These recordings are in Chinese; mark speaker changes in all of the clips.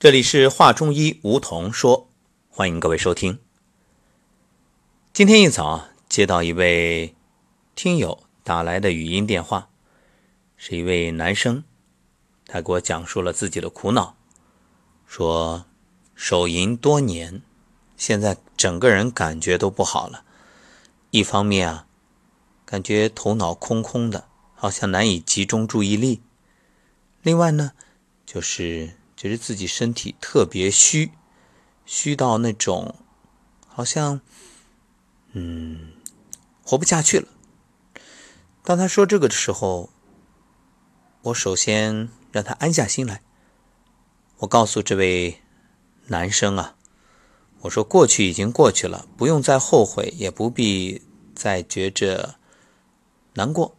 Speaker 1: 这里是华中医梧桐说，欢迎各位收听。今天一早接到一位听友打来的语音电话，是一位男生，他给我讲述了自己的苦恼，说手淫多年，现在整个人感觉都不好了。一方面啊，感觉头脑空空的，好像难以集中注意力；另外呢，就是觉得自己身体特别虚，虚到那种好像嗯活不下去了。当他说这个的时候，我首先让他安下心来。我告诉这位男生啊，我说过去已经过去了，不用再后悔，也不必再觉着难过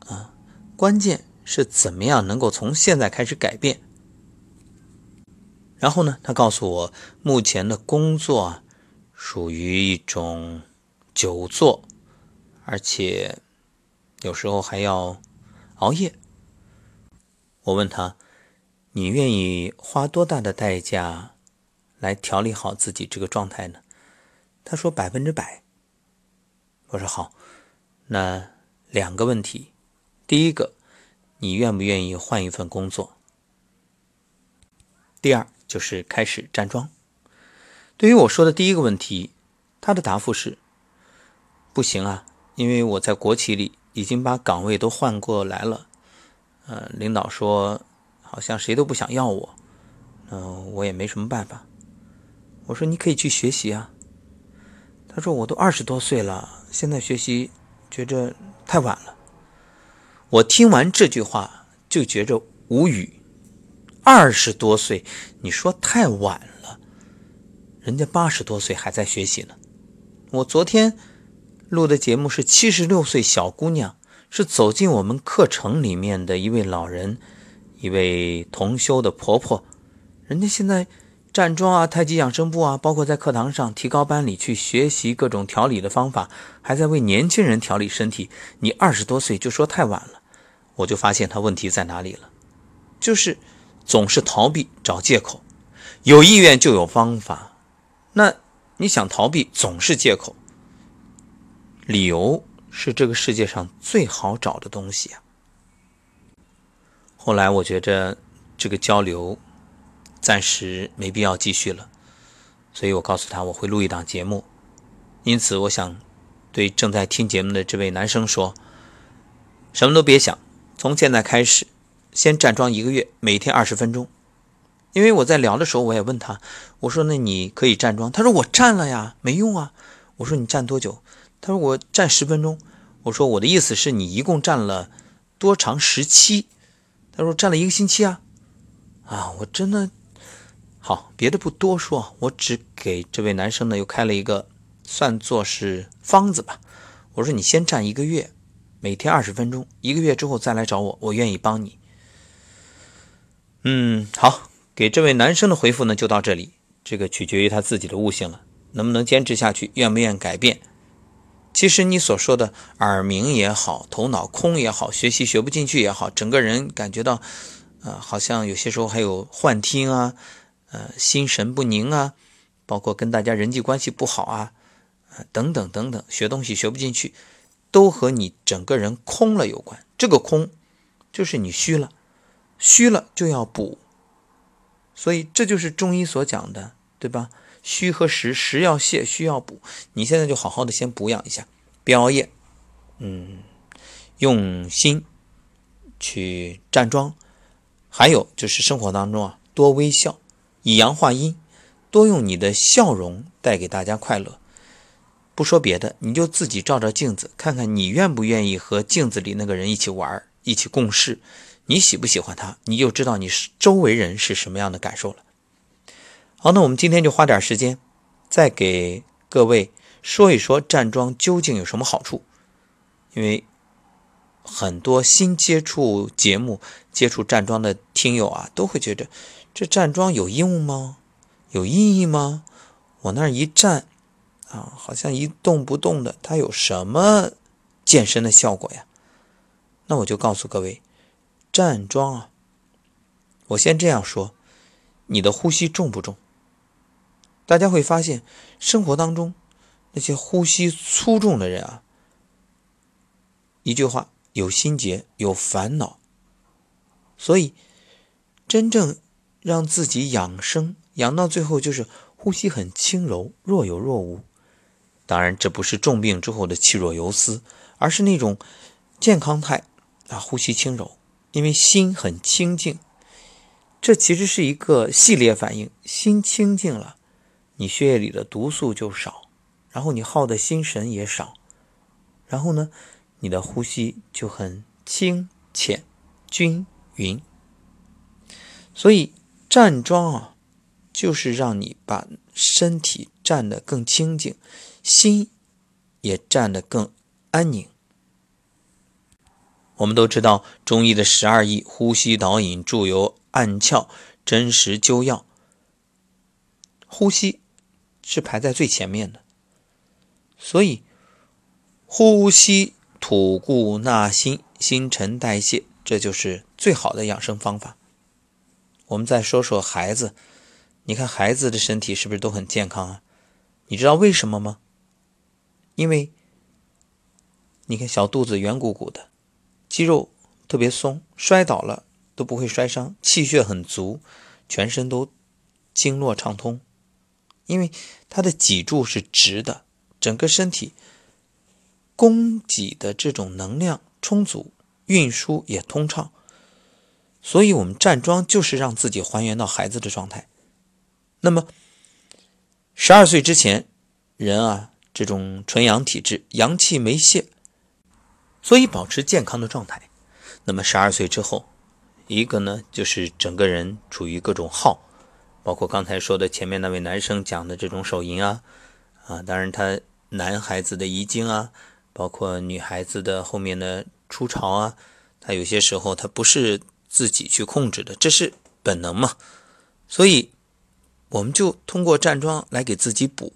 Speaker 1: 啊。关键是怎么样能够从现在开始改变。然后呢，他告诉我，目前的工作啊，属于一种久坐，而且有时候还要熬夜。我问他：“你愿意花多大的代价来调理好自己这个状态呢？”他说：“百分之百。”我说：“好，那两个问题，第一个，你愿不愿意换一份工作？第二。”就是开始站桩。对于我说的第一个问题，他的答复是：不行啊，因为我在国企里已经把岗位都换过来了。呃，领导说好像谁都不想要我，嗯，我也没什么办法。我说你可以去学习啊。他说我都二十多岁了，现在学习觉着太晚了。我听完这句话就觉着无语。二十多岁，你说太晚了，人家八十多岁还在学习呢。我昨天录的节目是七十六岁小姑娘，是走进我们课程里面的一位老人，一位同修的婆婆。人家现在站桩啊、太极养生步啊，包括在课堂上提高班里去学习各种调理的方法，还在为年轻人调理身体。你二十多岁就说太晚了，我就发现他问题在哪里了，就是。总是逃避找借口，有意愿就有方法，那你想逃避总是借口。理由是这个世界上最好找的东西啊。后来我觉着这个交流暂时没必要继续了，所以我告诉他我会录一档节目。因此，我想对正在听节目的这位男生说：什么都别想，从现在开始。先站桩一个月，每天二十分钟。因为我在聊的时候，我也问他，我说：“那你可以站桩？”他说：“我站了呀，没用啊。”我说：“你站多久？”他说：“我站十分钟。”我说：“我的意思是你一共站了多长时期？”他说：“站了一个星期啊。”啊，我真的好，别的不多说，我只给这位男生呢又开了一个算作是方子吧。我说：“你先站一个月，每天二十分钟，一个月之后再来找我，我愿意帮你。”嗯，好，给这位男生的回复呢就到这里。这个取决于他自己的悟性了，能不能坚持下去，愿不愿改变。其实你所说的耳鸣也好，头脑空也好，学习学不进去也好，整个人感觉到，呃，好像有些时候还有幻听啊，呃，心神不宁啊，包括跟大家人际关系不好啊，呃，等等等等，学东西学不进去，都和你整个人空了有关。这个空，就是你虚了。虚了就要补，所以这就是中医所讲的，对吧？虚和实，实要泻，虚要补。你现在就好好的先补养一下，别熬夜，嗯，用心去站桩，还有就是生活当中啊，多微笑，以阳化阴，多用你的笑容带给大家快乐。不说别的，你就自己照照镜子，看看你愿不愿意和镜子里那个人一起玩，一起共事。你喜不喜欢他，你就知道你周围人是什么样的感受了。好，那我们今天就花点时间，再给各位说一说站桩究竟有什么好处。因为很多新接触节目、接触站桩的听友啊，都会觉得这站桩有用吗？有意义吗？我那儿一站啊，好像一动不动的，它有什么健身的效果呀？那我就告诉各位。站桩啊，我先这样说，你的呼吸重不重？大家会发现，生活当中那些呼吸粗重的人啊，一句话，有心结，有烦恼。所以，真正让自己养生，养到最后就是呼吸很轻柔，若有若无。当然，这不是重病之后的气若游丝，而是那种健康态啊，呼吸轻柔，因为心很清净。这其实是一个系列反应，心清净了，你血液里的毒素就少，然后你耗的心神也少，然后呢，你的呼吸就很清浅、均匀。所以站桩啊，就是让你把身体站得更清净，心也站得更安宁。我们都知道中医的十二义，呼吸导引、助游。按窍、真实灸药，呼吸是排在最前面的，所以呼吸吐故纳新，新陈代谢，这就是最好的养生方法。我们再说说孩子，你看孩子的身体是不是都很健康啊？你知道为什么吗？因为你看小肚子圆鼓鼓的，肌肉特别松，摔倒了。都不会摔伤，气血很足，全身都经络畅通，因为他的脊柱是直的，整个身体供给的这种能量充足，运输也通畅，所以我们站桩就是让自己还原到孩子的状态。那么十二岁之前，人啊这种纯阳体质，阳气没泄，所以保持健康的状态。那么十二岁之后，一个呢，就是整个人处于各种耗，包括刚才说的前面那位男生讲的这种手淫啊，啊，当然他男孩子的遗精啊，包括女孩子的后面的初潮啊，他有些时候他不是自己去控制的，这是本能嘛，所以我们就通过站桩来给自己补。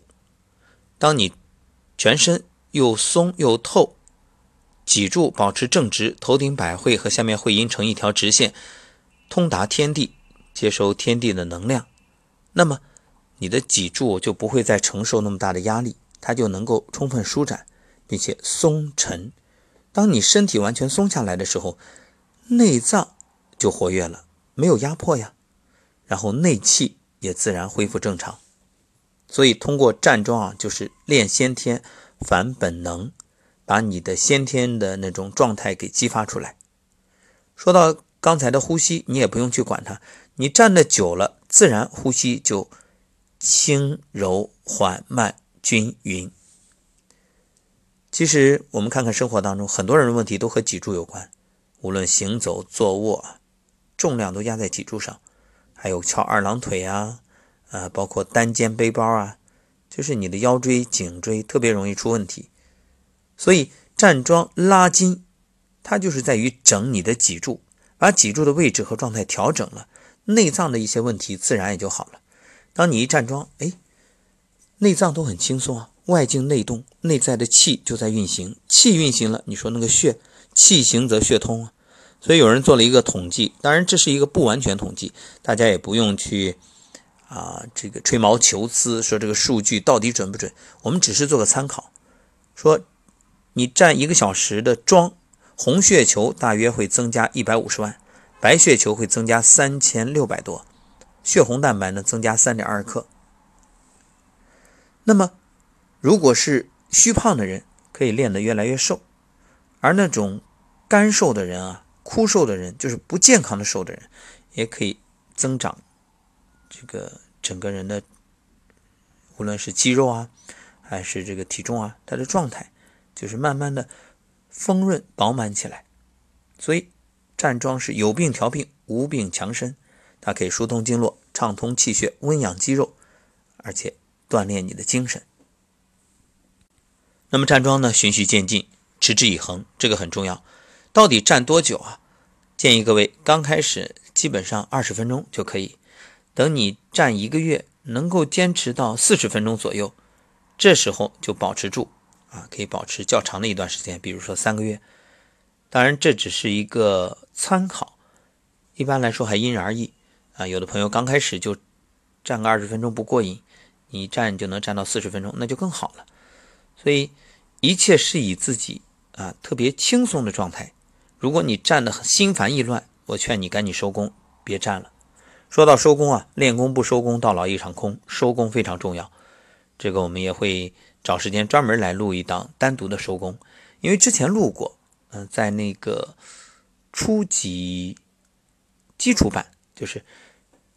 Speaker 1: 当你全身又松又透。脊柱保持正直，头顶百会和下面会阴成一条直线，通达天地，接收天地的能量。那么你的脊柱就不会再承受那么大的压力，它就能够充分舒展，并且松沉。当你身体完全松下来的时候，内脏就活跃了，没有压迫呀，然后内气也自然恢复正常。所以通过站桩啊，就是练先天，反本能。把你的先天的那种状态给激发出来。说到刚才的呼吸，你也不用去管它，你站的久了，自然呼吸就轻柔缓慢均匀。其实我们看看生活当中，很多人的问题都和脊柱有关，无论行走、坐卧，重量都压在脊柱上，还有翘二郎腿啊，呃，包括单肩背包啊，就是你的腰椎、颈椎特别容易出问题。所以站桩拉筋，它就是在于整你的脊柱，把脊柱的位置和状态调整了，内脏的一些问题自然也就好了。当你一站桩，哎，内脏都很轻松啊，外静内动，内在的气就在运行，气运行了，你说那个血，气行则血通啊。所以有人做了一个统计，当然这是一个不完全统计，大家也不用去啊这个吹毛求疵，说这个数据到底准不准，我们只是做个参考，说。你站一个小时的桩，红血球大约会增加一百五十万，白血球会增加三千六百多，血红蛋白呢增加三点二克。那么，如果是虚胖的人，可以练得越来越瘦；而那种干瘦的人啊，枯瘦的人，就是不健康的瘦的人，也可以增长这个整个人的，无论是肌肉啊，还是这个体重啊，他的状态。就是慢慢的丰润饱满起来，所以站桩是有病调病，无病强身，它可以疏通经络、畅通气血、温养肌肉，而且锻炼你的精神。那么站桩呢，循序渐进，持之以恒，这个很重要。到底站多久啊？建议各位刚开始基本上二十分钟就可以，等你站一个月，能够坚持到四十分钟左右，这时候就保持住。啊，可以保持较长的一段时间，比如说三个月。当然，这只是一个参考，一般来说还因人而异。啊。有的朋友刚开始就站个二十分钟不过瘾，你站就能站到四十分钟，那就更好了。所以一切是以自己啊特别轻松的状态。如果你站得很心烦意乱，我劝你赶紧收工，别站了。说到收工啊，练功不收工，到老一场空。收工非常重要，这个我们也会找时间专门来录一档单独的收工，因为之前录过，嗯，在那个初级基础版，就是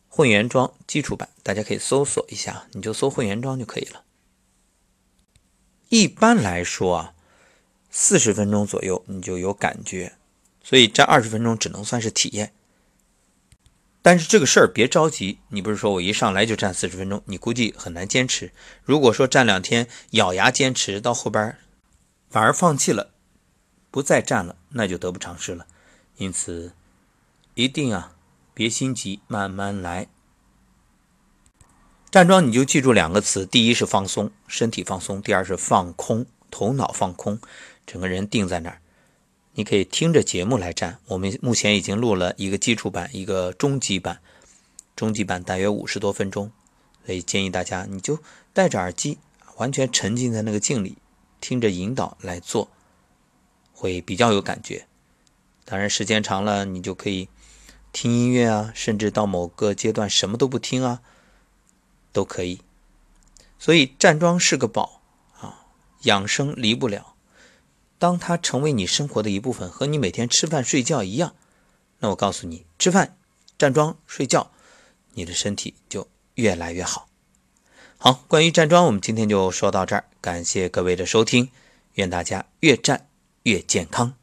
Speaker 1: 混元桩基础版，大家可以搜索一下，你就搜混元桩就可以了。一般来说啊，四十分钟左右你就有感觉。所以这二十分钟只能算是体验，但是这个事儿别着急，你不是说我一上来就站四十分钟，你估计很难坚持。如果说站两天咬牙坚持到后边反而放弃了，不再站了，那就得不偿失了。因此一定啊，别心急，慢慢来。站桩你就记住两个词：第一是放松，身体放松；第二是放空，头脑放空，整个人定在那儿。你可以听着节目来站。我们目前已经录了一个基础版，一个中级版。中级版大约五十多分钟，所以建议大家你就戴着耳机，完全沉浸在那个境里，听着引导来做，会比较有感觉。当然，时间长了，你就可以听音乐啊，甚至到某个阶段什么都不听啊，都可以。所以站桩是个宝啊，养生离不了。当它成为你生活的一部分，和你每天吃饭睡觉一样，那我告诉你，吃饭、站桩、睡觉，你的身体就越来越好。好，关于站桩，我们今天就说到这儿，感谢各位的收听，愿大家越站越健康。